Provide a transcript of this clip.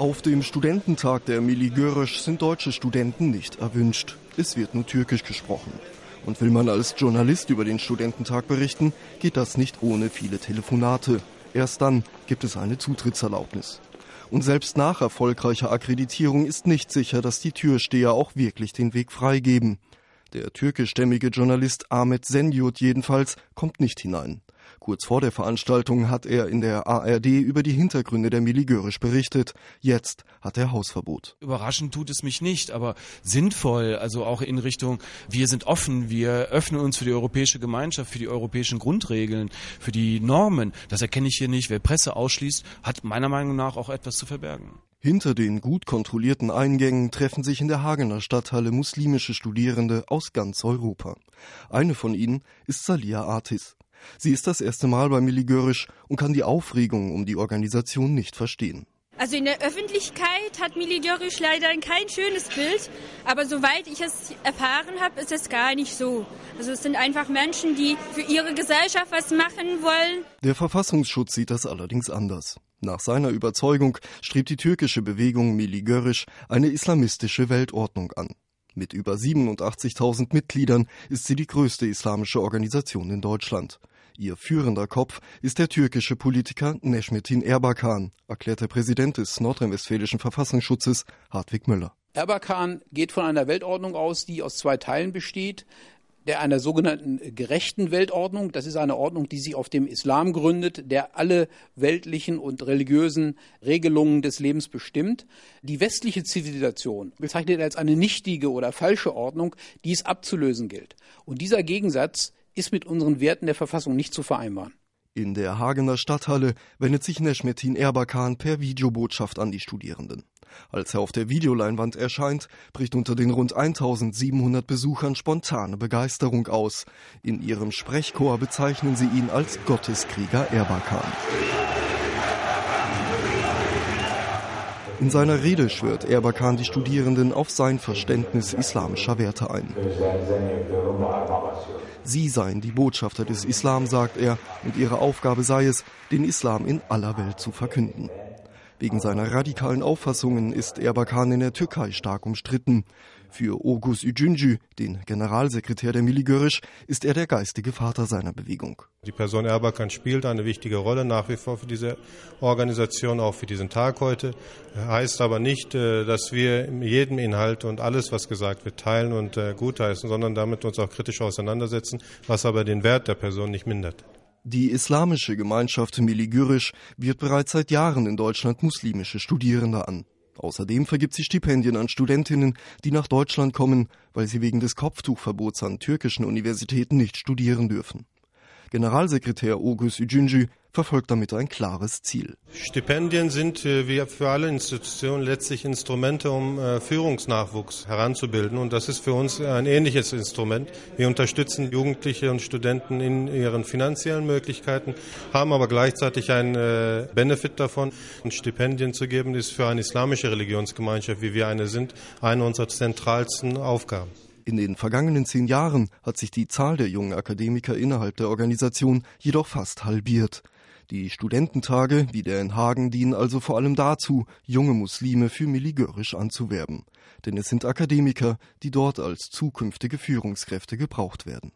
Auf dem Studententag der Milli Görösch sind deutsche Studenten nicht erwünscht. Es wird nur Türkisch gesprochen. Und will man als Journalist über den Studententag berichten, geht das nicht ohne viele Telefonate. Erst dann gibt es eine Zutrittserlaubnis. Und selbst nach erfolgreicher Akkreditierung ist nicht sicher, dass die Türsteher auch wirklich den Weg freigeben. Der türkischstämmige Journalist Ahmet Senjut jedenfalls kommt nicht hinein. Kurz vor der Veranstaltung hat er in der ARD über die Hintergründe der Miligörisch berichtet. Jetzt hat er Hausverbot. Überraschend tut es mich nicht, aber sinnvoll, also auch in Richtung, wir sind offen, wir öffnen uns für die europäische Gemeinschaft, für die europäischen Grundregeln, für die Normen. Das erkenne ich hier nicht. Wer Presse ausschließt, hat meiner Meinung nach auch etwas zu verbergen. Hinter den gut kontrollierten Eingängen treffen sich in der Hagener Stadthalle muslimische Studierende aus ganz Europa. Eine von ihnen ist Salia Artis. Sie ist das erste Mal bei Miligörisch und kann die Aufregung um die Organisation nicht verstehen. Also in der Öffentlichkeit hat Milidorisch leider kein schönes Bild, aber soweit ich es erfahren habe, ist es gar nicht so. Also es sind einfach Menschen, die für ihre Gesellschaft was machen wollen. Der Verfassungsschutz sieht das allerdings anders. Nach seiner Überzeugung strebt die türkische Bewegung Miligörisch eine islamistische Weltordnung an. Mit über 87.000 Mitgliedern ist sie die größte islamische Organisation in Deutschland. Ihr führender Kopf ist der türkische Politiker Necmettin Erbakan, erklärt der Präsident des nordrhein-westfälischen Verfassungsschutzes Hartwig Müller. Erbakan geht von einer Weltordnung aus, die aus zwei Teilen besteht der einer sogenannten gerechten Weltordnung. Das ist eine Ordnung, die sich auf dem Islam gründet, der alle weltlichen und religiösen Regelungen des Lebens bestimmt. Die westliche Zivilisation bezeichnet er als eine nichtige oder falsche Ordnung, die es abzulösen gilt. Und dieser Gegensatz ist mit unseren Werten der Verfassung nicht zu vereinbaren. In der Hagener Stadthalle wendet sich Neschmetin Erbakan per Videobotschaft an die Studierenden. Als er auf der Videoleinwand erscheint, bricht unter den rund 1700 Besuchern spontane Begeisterung aus. In ihrem Sprechchor bezeichnen sie ihn als Gotteskrieger Erbakan. In seiner Rede schwört Erbakan die Studierenden auf sein Verständnis islamischer Werte ein. Sie seien die Botschafter des Islam, sagt er, und ihre Aufgabe sei es, den Islam in aller Welt zu verkünden. Wegen seiner radikalen Auffassungen ist Erbakan in der Türkei stark umstritten. Für Ogus Ücüncü, den Generalsekretär der Miligörisch, ist er der geistige Vater seiner Bewegung. Die Person Erbakan spielt eine wichtige Rolle nach wie vor für diese Organisation, auch für diesen Tag heute. Heißt aber nicht, äh, dass wir jedem Inhalt und alles, was gesagt wird, teilen und äh, gutheißen, sondern damit uns auch kritisch auseinandersetzen, was aber den Wert der Person nicht mindert. Die islamische Gemeinschaft Miligürisch wird bereits seit Jahren in Deutschland muslimische Studierende an. Außerdem vergibt sie Stipendien an Studentinnen, die nach Deutschland kommen, weil sie wegen des Kopftuchverbots an türkischen Universitäten nicht studieren dürfen. Generalsekretär Ogus Ücüncü verfolgt damit ein klares Ziel. Stipendien sind äh, wie für alle Institutionen letztlich Instrumente, um äh, Führungsnachwuchs heranzubilden. Und das ist für uns ein ähnliches Instrument. Wir unterstützen Jugendliche und Studenten in ihren finanziellen Möglichkeiten, haben aber gleichzeitig einen äh, Benefit davon. Und Stipendien zu geben, ist für eine islamische Religionsgemeinschaft, wie wir eine sind, eine unserer zentralsten Aufgaben. In den vergangenen zehn Jahren hat sich die Zahl der jungen Akademiker innerhalb der Organisation jedoch fast halbiert. Die Studententage wie der in Hagen dienen also vor allem dazu, junge Muslime für Miligörisch anzuwerben. Denn es sind Akademiker, die dort als zukünftige Führungskräfte gebraucht werden.